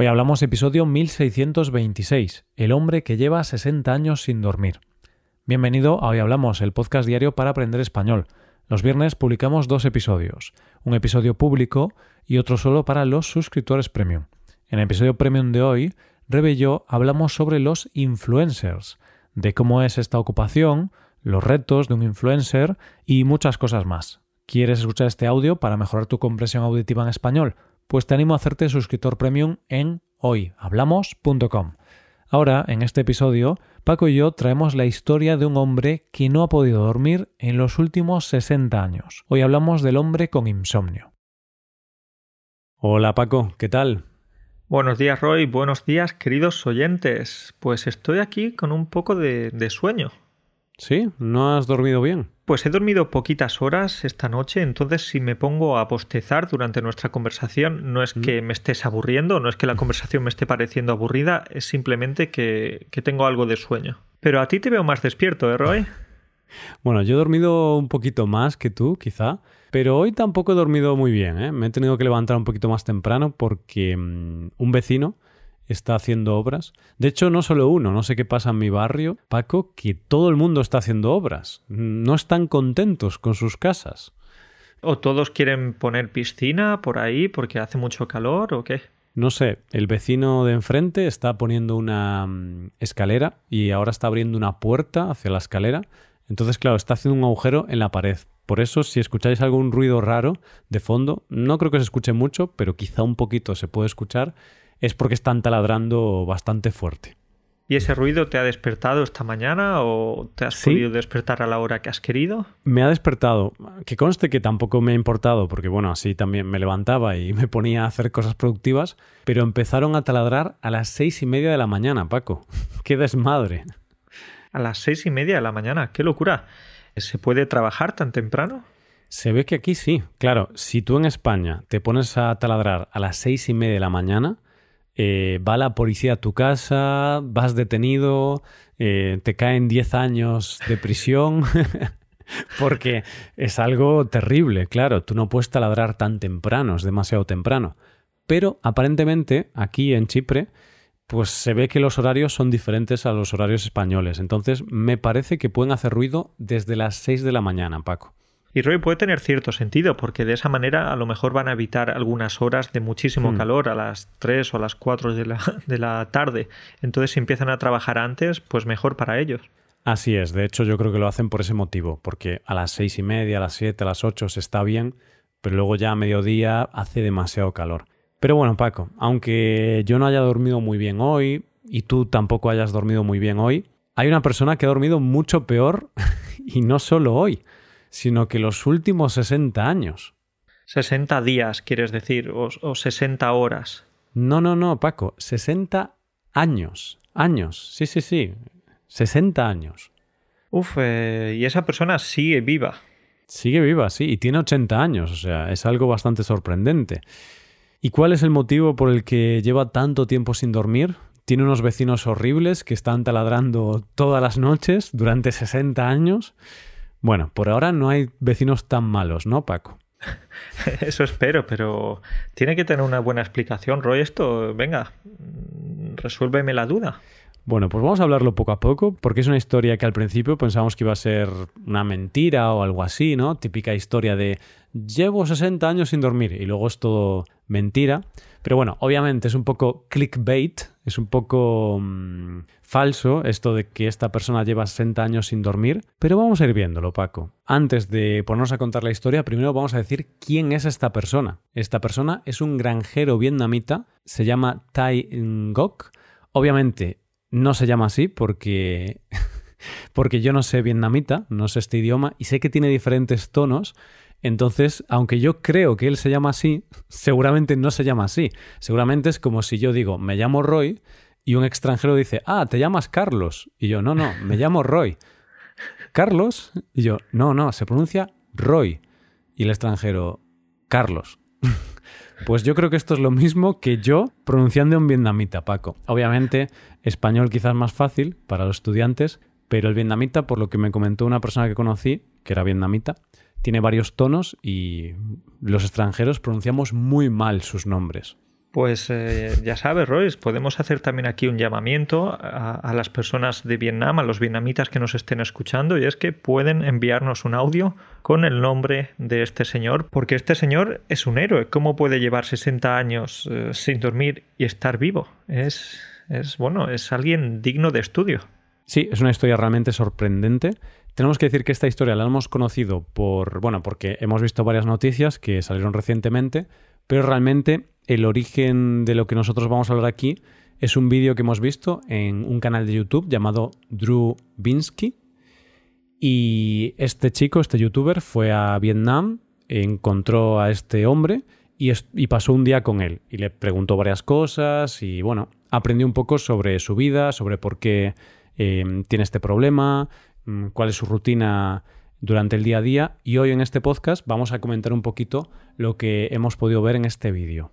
Hoy hablamos episodio 1626, El hombre que lleva 60 años sin dormir. Bienvenido a Hoy Hablamos, el podcast diario para aprender español. Los viernes publicamos dos episodios, un episodio público y otro solo para los suscriptores premium. En el episodio premium de hoy, Rebe y yo hablamos sobre los influencers, de cómo es esta ocupación, los retos de un influencer y muchas cosas más. ¿Quieres escuchar este audio para mejorar tu comprensión auditiva en español? Pues te animo a hacerte suscriptor premium en hoyhablamos.com. Ahora, en este episodio, Paco y yo traemos la historia de un hombre que no ha podido dormir en los últimos 60 años. Hoy hablamos del hombre con insomnio. Hola Paco, ¿qué tal? Buenos días Roy, buenos días queridos oyentes. Pues estoy aquí con un poco de, de sueño. ¿Sí? ¿No has dormido bien? Pues he dormido poquitas horas esta noche, entonces si me pongo a bostezar durante nuestra conversación, no es Mm. que me estés aburriendo, no es que la conversación me esté pareciendo aburrida, es simplemente que, que tengo algo de sueño. Pero a ti te veo más despierto, ¿eh, Roy? Bueno, yo he dormido un poquito más que tú, quizá, pero hoy tampoco he dormido muy bien. ¿eh? Me he tenido que levantar un poquito más temprano porque mm, un vecino está haciendo obras. De hecho, no solo uno, no sé qué pasa en mi barrio, Paco, que todo el mundo está haciendo obras. No están contentos con sus casas. ¿O todos quieren poner piscina por ahí porque hace mucho calor o qué? No sé, el vecino de enfrente está poniendo una mm, escalera y ahora está abriendo una puerta hacia la escalera. Entonces, claro, está haciendo un agujero en la pared. Por eso, si escucháis algún ruido raro de fondo, no creo que se escuche mucho, pero quizá un poquito se puede escuchar, es porque están taladrando bastante fuerte. ¿Y ese ruido te ha despertado esta mañana o te has Sí. podido despertar a la hora que has querido? Me ha despertado, que conste que tampoco me ha importado, porque bueno, así también me levantaba y me ponía a hacer cosas productivas, pero empezaron a taladrar a las seis y media de la mañana, Paco. ¡Qué desmadre! A las seis y media de la mañana, qué locura. ¿Se puede trabajar tan temprano? Se ve que aquí sí. Claro, si tú en España te pones a taladrar a las seis y media de la mañana, eh, va la policía a tu casa, vas detenido, eh, te caen 10 años de prisión, porque es algo terrible, claro, tú no puedes taladrar tan temprano, es demasiado temprano. Pero aparentemente aquí en Chipre, pues se ve que los horarios son diferentes a los horarios españoles, entonces me parece que pueden hacer ruido desde las 6 de la mañana, Paco. Y Roy puede tener cierto sentido, porque de esa manera a lo mejor van a evitar algunas horas de muchísimo Hmm. calor a las 3 o a las 4 de la, de la tarde. Entonces, si empiezan a trabajar antes, pues mejor para ellos. Así es, de hecho yo creo que lo hacen por ese motivo, porque a las seis y media, a las siete, a las ocho se está bien, pero luego ya a mediodía hace demasiado calor. Pero bueno, Paco, aunque yo no haya dormido muy bien hoy y tú tampoco hayas dormido muy bien hoy, hay una persona que ha dormido mucho peor y no solo hoy, sino que los últimos 60 años. 60 días, quieres decir, o, o 60 horas. No, no, no, Paco, 60 años. Años, sí, sí, sí. 60 años. Uf, eh, y esa persona sigue viva. Sigue viva, sí, y tiene 80 años, o sea, es algo bastante sorprendente. ¿Y cuál es el motivo por el que lleva tanto tiempo sin dormir? Tiene unos vecinos horribles que están taladrando todas las noches durante 60 años. Bueno, por ahora no hay vecinos tan malos, ¿no, Paco? Eso espero, pero tiene que tener una buena explicación, Roy. Esto, venga, resuélveme la duda. Bueno, pues vamos a hablarlo poco a poco, porque es una historia que al principio pensábamos que iba a ser una mentira o algo así, ¿no? Típica historia de llevo 60 años sin dormir y luego es todo mentira. Pero bueno, obviamente es un poco clickbait, es un poco mm, falso esto de que esta persona lleva 60 años sin dormir, pero vamos a ir viéndolo, Paco. Antes de ponernos a contar la historia, primero vamos a decir quién es esta persona. Esta persona es un granjero vietnamita, se llama Tai Ngoc. Obviamente no se llama así porque porque yo no sé vietnamita, no sé este idioma y sé que tiene diferentes tonos. Entonces, aunque yo creo que él se llama así, seguramente no se llama así. Seguramente es como si yo digo, me llamo Roy, y un extranjero dice, ah, te llamas Carlos. Y yo, no, no, me llamo Roy. ¿Carlos? Y yo, no, no, se pronuncia Roy. Y el extranjero, Carlos. Pues yo creo que esto es lo mismo que yo pronunciando en vietnamita, Paco. Obviamente, español quizás más fácil para los estudiantes, pero el vietnamita, por lo que me comentó una persona que conocí, que era vietnamita, tiene varios tonos y los extranjeros pronunciamos muy mal sus nombres. Pues eh, ya sabes, Royce, podemos hacer también aquí un llamamiento a, las personas de Vietnam, a los vietnamitas que nos estén escuchando, y es que pueden enviarnos un audio con el nombre de este señor, porque este señor es un héroe. ¿Cómo puede llevar 60 años eh, sin dormir y estar vivo? Es, es, bueno, es alguien digno de estudio. Sí, es una historia realmente sorprendente. Tenemos que decir que esta historia la hemos conocido por, bueno, porque hemos visto varias noticias que salieron recientemente, pero realmente el origen de lo que nosotros vamos a hablar aquí es un vídeo que hemos visto en un canal de YouTube llamado Drew Binsky. Y este chico, este youtuber, fue a Vietnam, encontró a este hombre y, pasó un día con él. Y le preguntó varias cosas y bueno, aprendió un poco sobre su vida, sobre por qué eh, tiene este problema, mm, cuál es su rutina durante el día a día. Y hoy en este podcast vamos a comentar un poquito lo que hemos podido ver en este vídeo.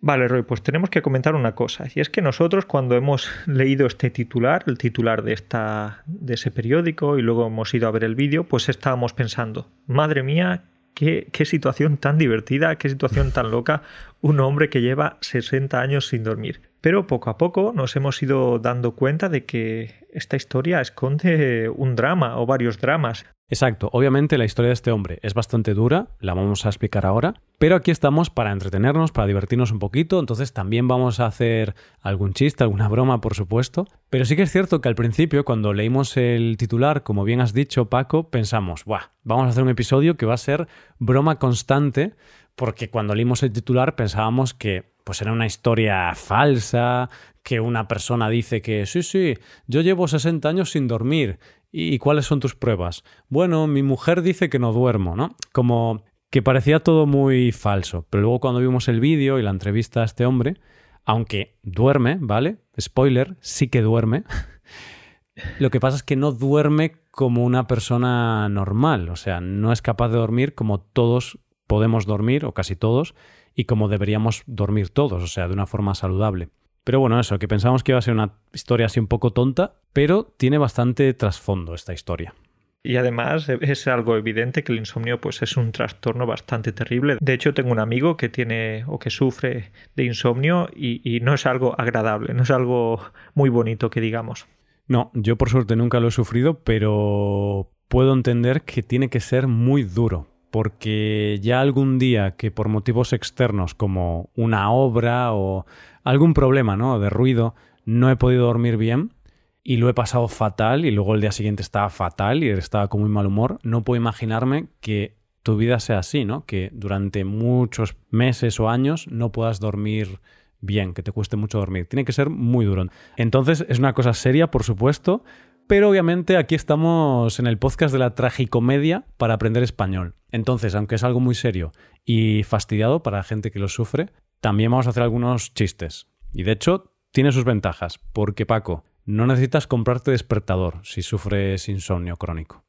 Vale, Roy, pues tenemos que comentar una cosa. Y es que nosotros cuando hemos leído este titular, el titular de, esta, de ese periódico, y luego hemos ido a ver el vídeo, pues estábamos pensando, madre mía, qué, qué situación tan divertida, qué situación tan loca, un hombre que lleva 60 años sin dormir. Pero poco a poco nos hemos ido dando cuenta de que esta historia esconde un drama o varios dramas. Exacto, obviamente la historia de este hombre es bastante dura, la vamos a explicar ahora, pero aquí estamos para entretenernos, para divertirnos un poquito, entonces también vamos a hacer algún chiste, alguna broma, por supuesto, pero sí que es cierto que al principio, cuando leímos el titular, como bien has dicho Paco, pensamos, Buah, vamos a hacer un episodio que va a ser broma constante, porque cuando leímos el titular pensábamos que pues era una historia falsa, que una persona dice que sí, sí, yo llevo 60 años sin dormir ¿Y cuáles son tus pruebas? Bueno, mi mujer dice que no duermo, ¿no? Como que parecía todo muy falso. Pero luego cuando vimos el vídeo y la entrevista a este hombre, aunque duerme, ¿vale? Spoiler, sí que duerme. Lo que pasa es que no duerme como una persona normal, o sea, no es capaz de dormir como todos podemos dormir, o casi todos, y como deberíamos dormir todos, o sea, de una forma saludable. Pero bueno, eso, que pensamos que iba a ser una historia así un poco tonta, pero tiene bastante trasfondo esta historia. Y además es algo evidente que el insomnio pues es un trastorno bastante terrible. De hecho, tengo un amigo que tiene o que sufre de insomnio y, y no es algo agradable, no es algo muy bonito que digamos. No, yo por suerte nunca lo he sufrido, pero puedo entender que tiene que ser muy duro, porque ya algún día que por motivos externos como una obra o algún problema, ¿no? De ruido, no he podido dormir bien y lo he pasado fatal y luego el día siguiente estaba fatal y estaba con muy mal humor. No puedo imaginarme que tu vida sea así, ¿no? Que durante muchos meses o años no puedas dormir bien, que te cueste mucho dormir. Tiene que ser muy duro. Entonces es una cosa seria, por supuesto, pero obviamente aquí estamos en el podcast de la tragicomedia para aprender español. Entonces, aunque es algo muy serio y fastidiado para la gente que lo sufre, también vamos a hacer algunos chistes. Y de hecho, tiene sus ventajas, porque Paco, no necesitas comprarte despertador si sufres insomnio crónico.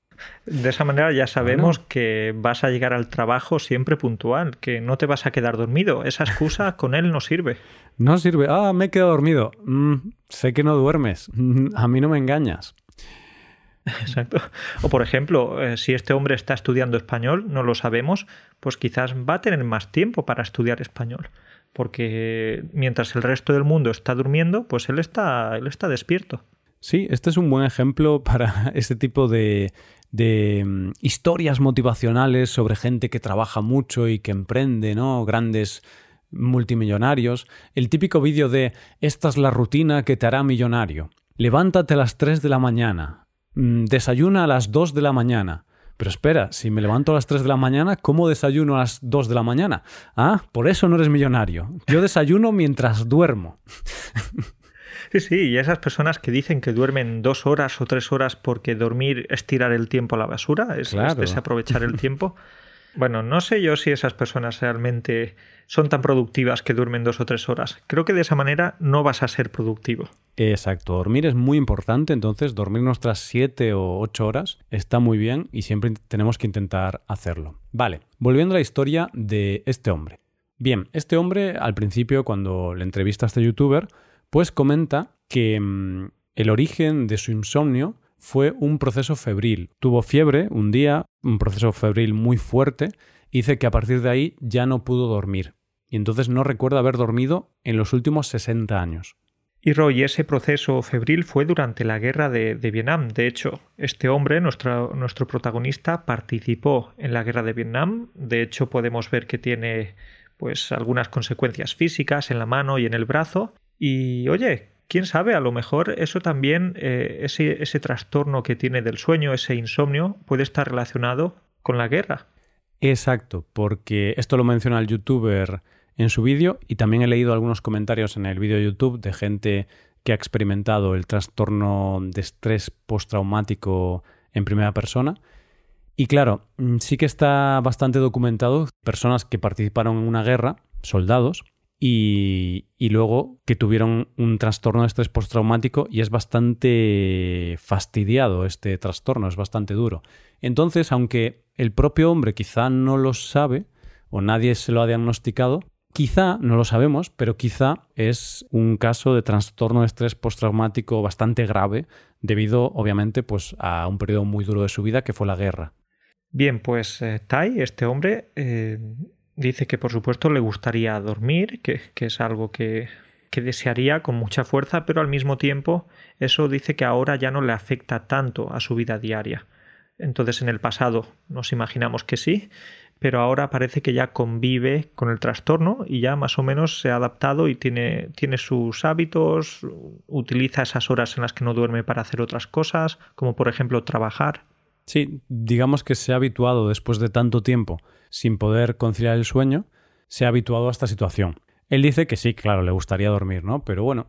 De esa manera ya sabemos que vas a llegar al trabajo siempre puntual, que no te vas a quedar dormido. Esa excusa con él no sirve. No sirve. Ah, me he quedado dormido. Mm, sé que no duermes. a mí no me engañas. Exacto. O por ejemplo, eh, si este hombre está estudiando español, no lo sabemos, pues quizás va a tener más tiempo para estudiar español porque mientras el resto del mundo está durmiendo, pues él está, él está despierto. Sí, este es un buen ejemplo para este tipo de, de mm, historias motivacionales sobre gente que trabaja mucho y que emprende, ¿no? Grandes multimillonarios. El típico vídeo de esta es la rutina que te hará millonario. Levántate a las 3 de la mañana. Mm, desayuna a las 2 de la mañana. Pero espera, si me levanto a las 3 de la mañana, ¿cómo desayuno a las 2 de la mañana? Ah, por eso no eres millonario. Yo desayuno mientras duermo. Sí, sí, y esas personas que dicen que duermen dos horas o tres horas porque dormir es tirar el tiempo a la basura, es, claro. es desaprovechar el tiempo. Bueno, no sé yo si esas personas realmente son tan productivas que duermen dos o tres horas. Creo que de esa manera no vas a ser productivo. Exacto, dormir es muy importante, entonces dormir nuestras siete o ocho horas está muy bien y siempre tenemos que intentar hacerlo. Vale, volviendo a la historia de este hombre. Bien, este hombre al principio cuando le entrevista a este youtuber, pues comenta que mm, el origen de su insomnio fue un proceso febril. Tuvo fiebre un día, un proceso febril muy fuerte, y dice que a partir de ahí ya no pudo dormir. Y entonces no recuerda haber dormido en los últimos 60 años. Y Roy, ese proceso febril fue durante la guerra de, Vietnam. De hecho, este hombre, nuestro, nuestro protagonista, participó en la guerra de Vietnam. De hecho, podemos ver que tiene pues algunas consecuencias físicas en la mano y en el brazo. Y oye, quién sabe, a lo mejor eso también, eh, ese, ese trastorno que tiene del sueño, ese insomnio, puede estar relacionado con la guerra. Exacto, porque esto lo menciona el youtuber en su vídeo y también he leído algunos comentarios en el vídeo de YouTube de gente que ha experimentado el trastorno de estrés postraumático en primera persona. Y claro, mm, sí que está bastante documentado personas que participaron en una guerra, soldados, y, y, luego que tuvieron un trastorno de estrés postraumático y es bastante fastidiado este trastorno, es bastante duro. Entonces, aunque el propio hombre quizá no lo sabe o nadie se lo ha diagnosticado, Quizá, no lo sabemos, pero quizá es un caso de trastorno de estrés postraumático bastante grave, debido, obviamente, pues, a un periodo muy duro de su vida que fue la guerra. Bien, pues eh, Tai, este hombre, eh, dice que por supuesto le gustaría dormir, que, que es algo que, que desearía con mucha fuerza, pero al mismo tiempo eso dice que ahora ya no le afecta tanto a su vida diaria. Entonces en el pasado nos imaginamos que sí, pero ahora parece que ya convive con el trastorno y ya más o menos se ha adaptado y tiene, tiene sus hábitos, utiliza esas horas en las que no duerme para hacer otras cosas, como por ejemplo trabajar. Sí, digamos que se ha habituado después de tanto tiempo sin poder conciliar el sueño, se ha habituado a esta situación. Él dice que sí, claro, le gustaría dormir, ¿no? Pero bueno,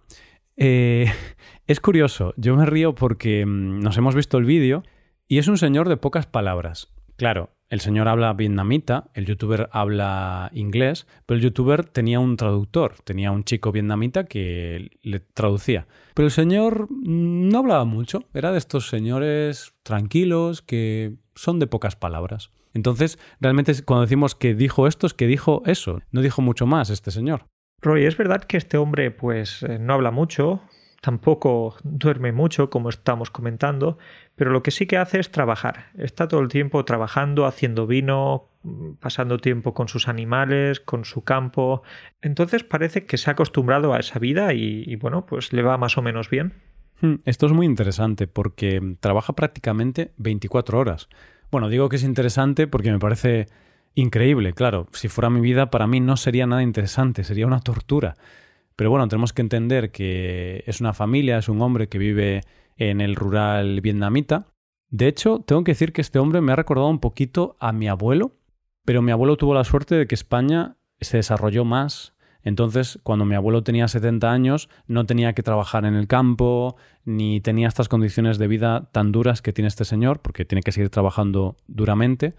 eh, es curioso, yo me río porque mm, nos hemos visto el vídeo y es un señor de pocas palabras. Claro, el señor habla vietnamita, el youtuber habla inglés, pero el youtuber tenía un traductor, tenía un chico vietnamita que le traducía. Pero el señor no hablaba mucho, era de estos señores tranquilos que son de pocas palabras. Entonces, realmente cuando decimos que dijo esto es que dijo eso, no dijo mucho más este señor. Roy, es verdad que este hombre pues eh, no habla mucho, tampoco duerme mucho, como estamos comentando, pero lo que sí que hace es trabajar. Está todo el tiempo trabajando, haciendo vino, pasando tiempo con sus animales, con su campo. Entonces parece que se ha acostumbrado a esa vida y, bueno, pues le va más o menos bien. Hmm, esto es muy interesante porque trabaja prácticamente 24 horas. Bueno, digo que es interesante porque me parece increíble. Claro, si fuera mi vida, para mí no sería nada interesante, sería una tortura. Pero bueno, tenemos que entender que es una familia, es un hombre que vive en el rural vietnamita. De hecho, tengo que decir que este hombre me ha recordado un poquito a mi abuelo, pero mi abuelo tuvo la suerte de que España se desarrolló más. Entonces, cuando mi abuelo tenía 70 años, no tenía que trabajar en el campo, ni tenía estas condiciones de vida tan duras que tiene este señor, porque tiene que seguir trabajando duramente.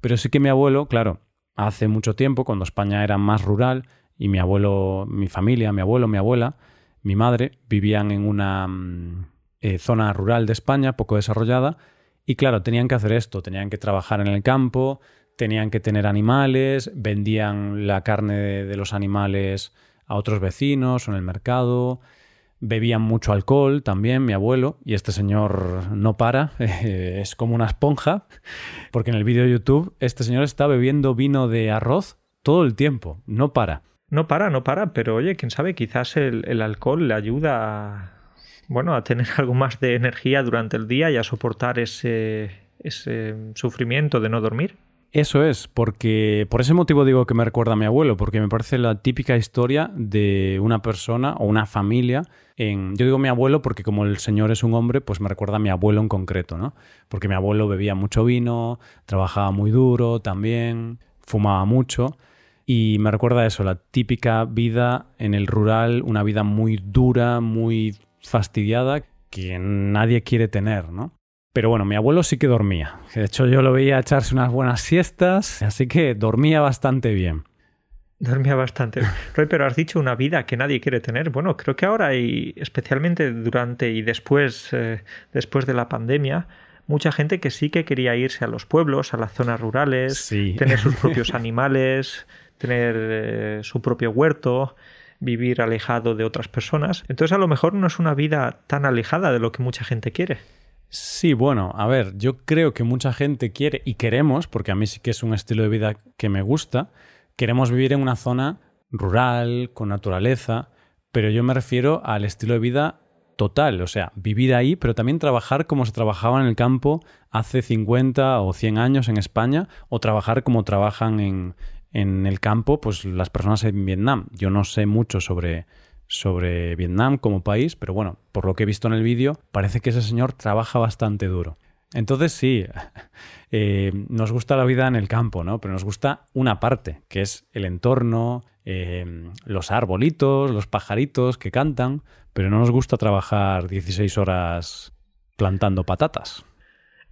Pero sí que mi abuelo, claro, hace mucho tiempo, cuando España era más rural, y mi abuelo, mi familia, mi abuelo, mi abuela, mi madre vivían en una mm, eh, zona rural de España poco desarrollada y claro, tenían que hacer esto, tenían que trabajar en el campo, tenían que tener animales, vendían la carne de, los animales a otros vecinos o en el mercado, bebían mucho alcohol también, mi abuelo, y este señor no para, es como una esponja, porque en el vídeo de YouTube este señor está bebiendo vino de arroz todo el tiempo, no para. No para, no para, pero oye, quién sabe, quizás el, alcohol le ayuda a, bueno, a tener algo más de energía durante el día y a soportar ese, ese sufrimiento de no dormir. Eso es, porque por ese motivo digo que me recuerda a mi abuelo, porque me parece la típica historia de una persona o una familia. En, yo digo mi abuelo porque como el señor es un hombre, pues me recuerda a mi abuelo en concreto, ¿no? Porque mi abuelo bebía mucho vino, trabajaba muy duro también, fumaba mucho. Y me recuerda eso, la típica vida en el rural, una vida muy dura, muy fastidiada, que nadie quiere tener, ¿no? Pero bueno, mi abuelo sí que dormía. De hecho, yo lo veía echarse unas buenas siestas, así que dormía bastante bien. Dormía bastante. Roy, pero has dicho una vida que nadie quiere tener. Bueno, creo que ahora y especialmente durante y después, eh, después de la pandemia, mucha gente que sí que quería irse a los pueblos, a las zonas rurales, tener sus propios animales, tener eh, su propio huerto, vivir alejado de otras personas. Entonces a lo mejor no es una vida tan alejada de lo que mucha gente quiere. Sí, bueno, a ver, yo creo que mucha gente quiere y queremos, porque a mí sí que es un estilo de vida que me gusta, queremos vivir en una zona rural, con naturaleza, pero yo me refiero al estilo de vida total, o sea, vivir ahí, pero también trabajar como se trabajaba en el campo hace 50 o 100 años en España, o trabajar como trabajan en, en el campo, pues las personas en Vietnam. Yo no sé mucho sobre, sobre Vietnam como país, pero bueno, por lo que he visto en el vídeo, parece que ese señor trabaja bastante duro. Entonces sí, eh, nos gusta la vida en el campo, ¿no? Pero nos gusta una parte, que es el entorno, eh, los arbolitos, los pajaritos que cantan, pero no nos gusta trabajar 16 horas plantando patatas.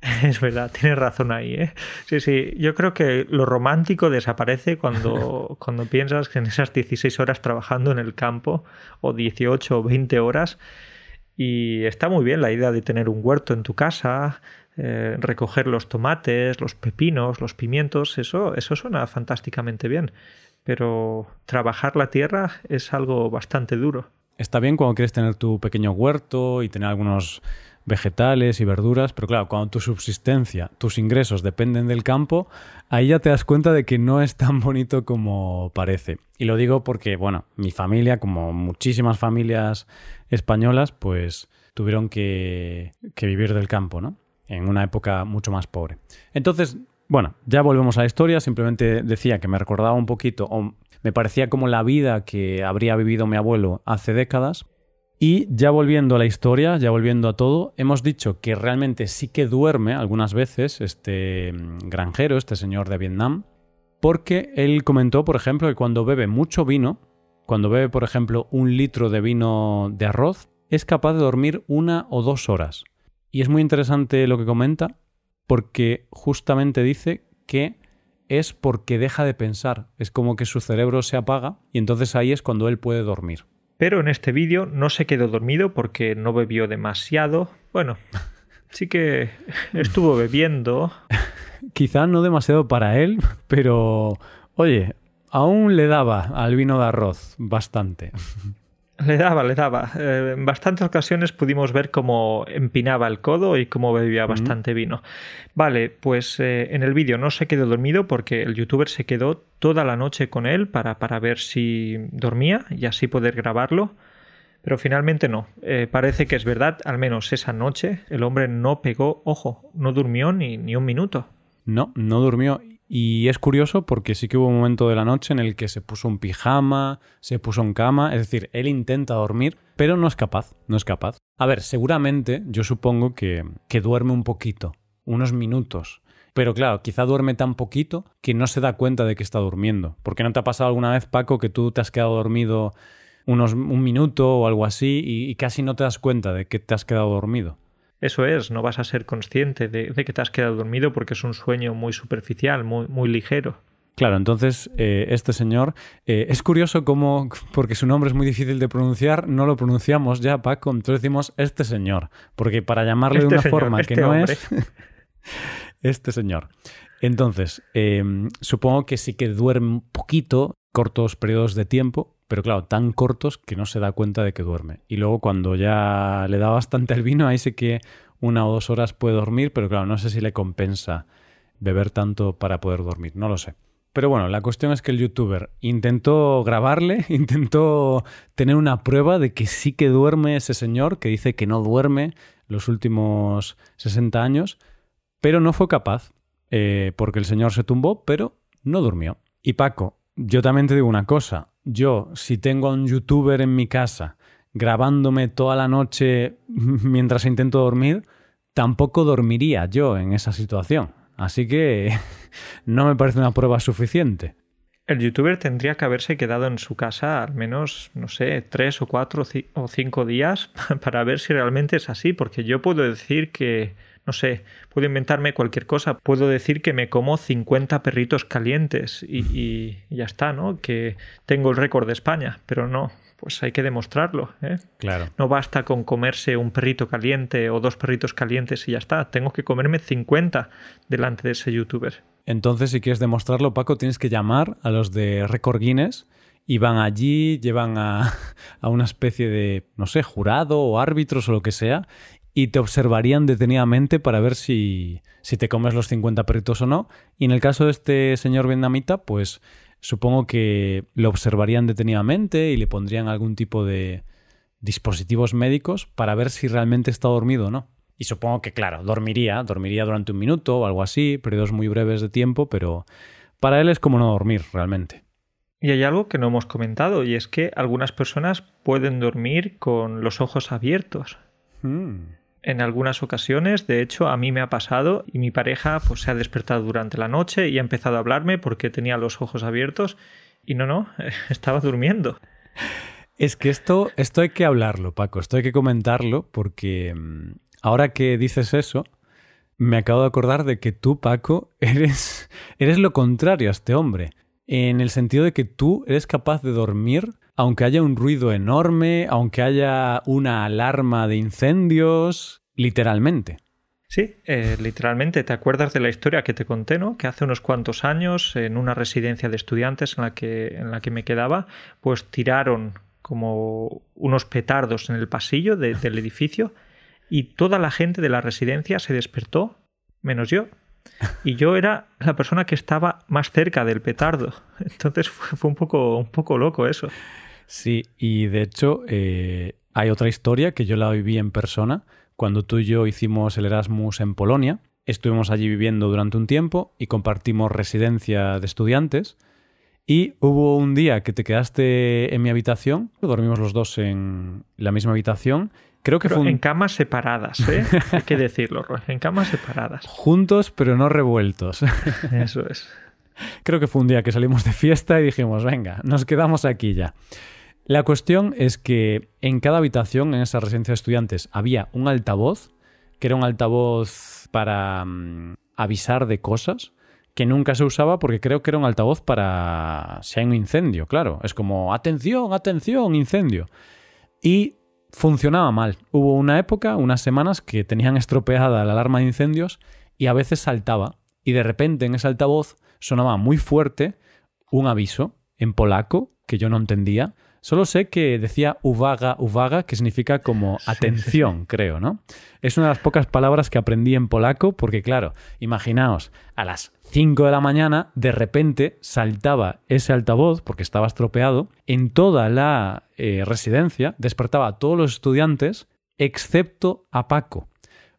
Es verdad, tienes razón ahí. ¿eh? Sí, sí, yo creo que lo romántico desaparece cuando, cuando piensas que en esas 16 horas trabajando en el campo, o 18 o 20 horas, y está muy bien la idea de tener un huerto en tu casa, eh, recoger los tomates, los pepinos, los pimientos, eso, eso suena fantásticamente bien. Pero trabajar la tierra es algo bastante duro. Está bien cuando quieres tener tu pequeño huerto y tener algunos vegetales y verduras, pero claro, cuando tu subsistencia, tus ingresos dependen del campo, ahí ya te das cuenta de que no es tan bonito como parece. Y lo digo porque, bueno, mi familia, como muchísimas familias españolas, pues tuvieron que, que vivir del campo, ¿no? En una época mucho más pobre. Entonces, bueno, ya volvemos a la historia, simplemente decía que me recordaba un poquito, o me parecía como la vida que habría vivido mi abuelo hace décadas, y ya volviendo a la historia, ya volviendo a todo, hemos dicho que realmente sí que duerme algunas veces este mm, granjero, este señor de Vietnam, porque él comentó, por ejemplo, que cuando bebe mucho vino, cuando bebe, por ejemplo, un litro de vino de arroz, es capaz de dormir una o dos horas. Y es muy interesante lo que comenta, porque justamente dice que es porque deja de pensar, es como que su cerebro se apaga y entonces ahí es cuando él puede dormir. Pero en este vídeo no se quedó dormido porque no bebió demasiado. Bueno, sí que estuvo bebiendo. Quizá no demasiado para él, pero oye, aún le daba al vino de arroz bastante. Le daba, le daba. Eh, en bastantes ocasiones pudimos ver cómo empinaba el codo y cómo bebía bastante vino. Vale, pues eh, en el vídeo no se quedó dormido porque el youtuber se quedó toda la noche con él para, para ver si dormía y así poder grabarlo. Pero finalmente no. Eh, parece que es verdad, al menos esa noche el hombre no pegó ojo, no durmió ni, ni un minuto. No, no durmió. Y es curioso porque sí que hubo un momento de la noche en el que se puso un pijama, se puso en cama, es decir, él intenta dormir, pero no es capaz, no es capaz. A ver, seguramente yo supongo que, que duerme un poquito, unos minutos. Pero claro, quizá duerme tan poquito que no se da cuenta de que está durmiendo. ¿Por qué no te ha pasado alguna vez, Paco, que tú te has quedado dormido unos, un minuto o algo así y casi no te das cuenta de que te has quedado dormido? Eso es, no vas a ser consciente de, que te has quedado dormido porque es un sueño muy superficial, muy, muy ligero. Claro, entonces eh, este señor eh, es curioso cómo, porque su nombre es muy difícil de pronunciar, no lo pronunciamos ya, Paco, entonces decimos este señor, porque para llamarle de Este una señor, forma este que no hombre. es este señor. Entonces, eh, supongo que sí que duerme un poquito, cortos periodos de tiempo, pero claro, tan cortos que no se da cuenta de que duerme. Y luego cuando ya le da bastante el vino, ahí sí que una o dos horas puede dormir, pero claro, no sé si le compensa beber tanto para poder dormir, no lo sé. Pero bueno, la cuestión es que el youtuber intentó grabarle, intentó tener una prueba de que sí que duerme ese señor, que dice que no duerme los últimos 60 años, pero no fue capaz, eh, porque el señor se tumbó, pero no durmió. Y Paco, yo también te digo una cosa, yo si tengo a un youtuber en mi casa grabándome toda la noche mientras intento dormir, tampoco dormiría yo en esa situación. Así que no me parece una prueba suficiente. El youtuber tendría que haberse quedado en su casa al menos, no sé, tres o cuatro o cinco días para ver si realmente es así, porque yo puedo decir que, no sé, puedo inventarme cualquier cosa, puedo decir que me como 50 perritos calientes y, y ya está, ¿no? Que tengo el récord de España, pero no, pues hay que demostrarlo, ¿eh? Claro. No basta con comerse un perrito caliente o dos perritos calientes y ya está, tengo que comerme 50 delante de ese youtuber. Entonces, si quieres demostrarlo, Paco, tienes que llamar a los de Record Guinness y van allí, llevan a, a una especie de, no sé, jurado o árbitros o lo que sea, y te observarían detenidamente para ver si, si te comes los 50 perritos o no. Y en el caso de este señor vietnamita, pues supongo que lo observarían detenidamente y le pondrían algún tipo de dispositivos médicos para ver si realmente está dormido o no. Y supongo que, claro, dormiría, dormiría durante un minuto o algo así, periodos muy breves de tiempo, pero para él es como no dormir realmente. Y hay algo que no hemos comentado, y es que algunas personas pueden dormir con los ojos abiertos. Hmm. En algunas ocasiones, de hecho, a mí me ha pasado y mi pareja pues, se ha despertado durante la noche y ha empezado a hablarme porque tenía los ojos abiertos y no, no, estaba durmiendo. Es que esto, esto hay que hablarlo, Paco, esto hay que comentarlo porque mm, ahora que dices eso, me acabo de acordar de que tú, Paco, eres, eres lo contrario a este hombre, en el sentido de que tú eres capaz de dormir aunque haya un ruido enorme, aunque haya una alarma de incendios, literalmente. Sí, eh, literalmente. ¿Te acuerdas de la historia que te conté, no? Que hace unos cuantos años, en una residencia de estudiantes en la que, en la que me quedaba, pues tiraron como unos petardos en el pasillo del edificio y toda la gente de la residencia se despertó, menos yo. Y yo era la persona que estaba más cerca del petardo. Entonces fue, un, poco, un poco loco eso. Sí, y de hecho eh, hay otra historia que yo la viví en persona cuando tú y yo hicimos el Erasmus en Polonia. Estuvimos allí viviendo durante un tiempo y compartimos residencia de estudiantes. Y hubo un día que te quedaste en mi habitación, dormimos los dos en la misma habitación. Creo que fue en camas separadas, ¿eh? Hay que decirlo, en camas separadas. Juntos, pero no revueltos. Eso es. Creo que fue un día que salimos de fiesta y dijimos, venga, nos quedamos aquí ya. La cuestión es que en cada habitación, en esa residencia de estudiantes, había un altavoz, que era un altavoz para mm, avisar de cosas, que nunca se usaba porque creo que era un altavoz para si hay un incendio, claro. Es como, atención, atención, incendio. Y funcionaba mal. Hubo una época, unas semanas, que tenían estropeada la alarma de incendios y a veces saltaba. Y de repente en ese altavoz sonaba muy fuerte un aviso en polaco que yo no entendía Solo sé que decía uvaga, uvaga, que significa como atención, creo, ¿no? Es una de las pocas palabras que aprendí en polaco porque, claro, imaginaos, a las 5 de la mañana, de repente saltaba ese altavoz, porque estaba estropeado, en toda la eh, residencia, despertaba a todos los estudiantes, excepto a Paco.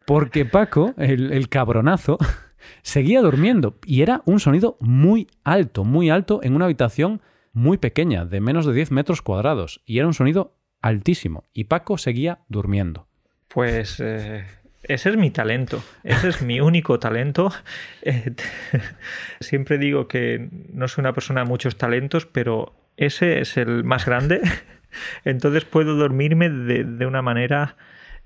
Porque Paco, el, el cabronazo, seguía durmiendo y era un sonido muy alto, muy alto en una habitación muy pequeña, de menos de 10 metros cuadrados, y era un sonido altísimo, y Paco seguía durmiendo. Pues eh, ese es mi talento, ese es mi único talento. Eh, siempre digo que no soy una persona de muchos talentos, pero ese es el más grande. Entonces puedo dormirme de, una manera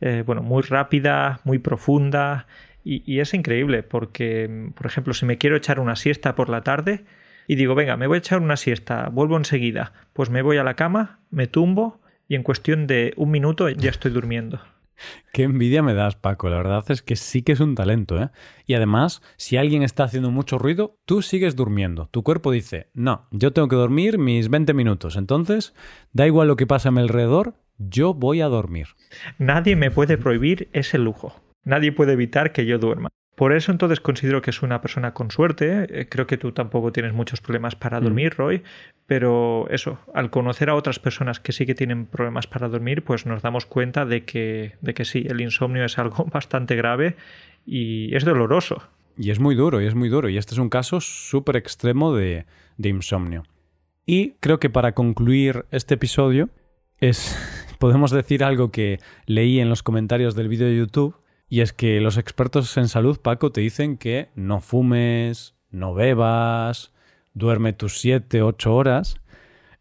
eh, bueno, muy rápida, muy profunda, y es increíble porque, por ejemplo, si me quiero echar una siesta por la tarde, y digo, venga, me voy a echar una siesta, vuelvo enseguida. Pues me voy a la cama, me tumbo y en cuestión de un minuto ya estoy durmiendo. Qué envidia me das, Paco. La verdad es que sí que es un talento, ¿eh? Y además, si alguien está haciendo mucho ruido, tú sigues durmiendo. Tu cuerpo dice, no, yo tengo que dormir mis 20 minutos. Entonces, da igual lo que pasa a mi alrededor, yo voy a dormir. Nadie me puede prohibir ese lujo. Nadie puede evitar que yo duerma. Por eso entonces considero que es una persona con suerte. Eh, creo que tú tampoco tienes muchos problemas para mm. dormir, Roy, pero eso, al conocer a otras personas que sí que tienen problemas para dormir, pues nos damos cuenta de que, de que sí, el insomnio es algo bastante grave y es doloroso. Y es muy duro, y es muy duro. Y este es un caso súper extremo de, de insomnio. Y creo que para concluir este episodio es podemos decir algo que leí en los comentarios del vídeo de YouTube y es que los expertos en salud, Paco, te dicen que no fumes, no bebas, duerme tus 7, 8 horas.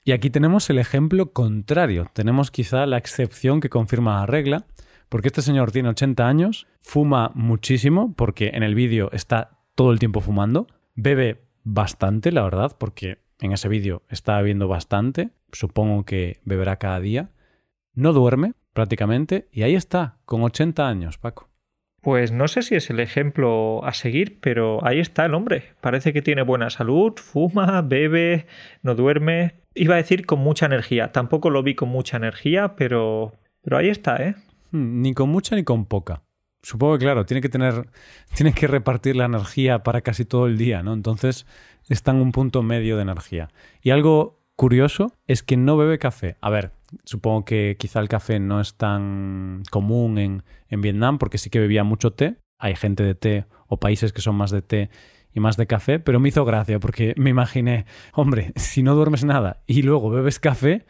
Y aquí tenemos el ejemplo contrario. Tenemos quizá la excepción que confirma la regla, porque este señor tiene 80 años, fuma muchísimo, porque en el vídeo está todo el tiempo fumando, bebe bastante, la verdad, porque en ese vídeo está bebiendo bastante, supongo que beberá cada día, no duerme prácticamente, y ahí está, con 80 años, Paco. Pues no sé si es el ejemplo a seguir, pero ahí está el hombre. Parece que tiene buena salud, fuma, bebe, no duerme. Iba a decir con mucha energía. Tampoco lo vi con mucha energía, pero, pero ahí está, ¿eh? Hmm, ni con mucha ni con poca. supongo que claro, tiene que tener, tiene que repartir la energía para casi todo el día, ¿no? Entonces está en un punto medio de energía. Y algo curioso es que no bebe café. A ver, supongo que quizá el café no es tan común en, en Vietnam porque sí que bebía mucho té. Hay gente de té o países que son más de té y más de café, pero me hizo gracia porque me imaginé, hombre, si no duermes nada y luego bebes café,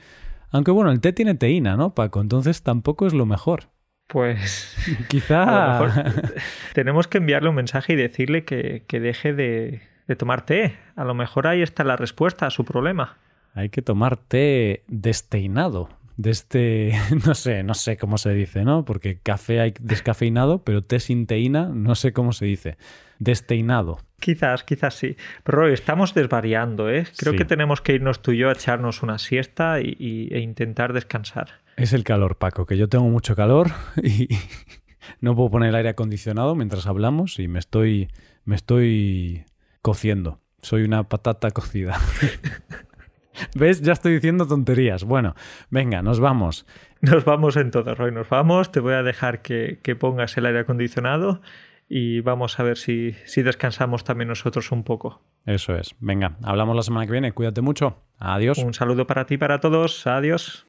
aunque bueno, el té tiene teína, ¿no, Paco? Entonces tampoco es lo mejor. Pues quizá tenemos que enviarle un mensaje y decirle que, deje de, de tomar té. A lo mejor ahí está la respuesta a su problema. Hay que tomar té desteinado. De este, no sé, no sé cómo se dice, ¿no? Porque café hay descafeinado, pero té sin teína, no sé cómo se dice. Desteinado. Quizás, quizás sí. Pero estamos desvariando, ¿eh? Creo que tenemos que irnos tú y yo a echarnos una siesta y, e intentar descansar. Es el calor, Paco, que yo tengo mucho calor y no puedo poner el aire acondicionado mientras hablamos y me estoy, me estoy cociendo. Soy una patata cocida. ¿Ves? Ya estoy diciendo tonterías. Bueno, venga, nos vamos. Nos vamos en todo, Roy. Nos vamos. Te voy a dejar que, que pongas el aire acondicionado y vamos a ver si, si descansamos también nosotros un poco. Eso es. Venga, hablamos la semana que viene. Cuídate mucho. Adiós. Un saludo para ti, para todos. Adiós.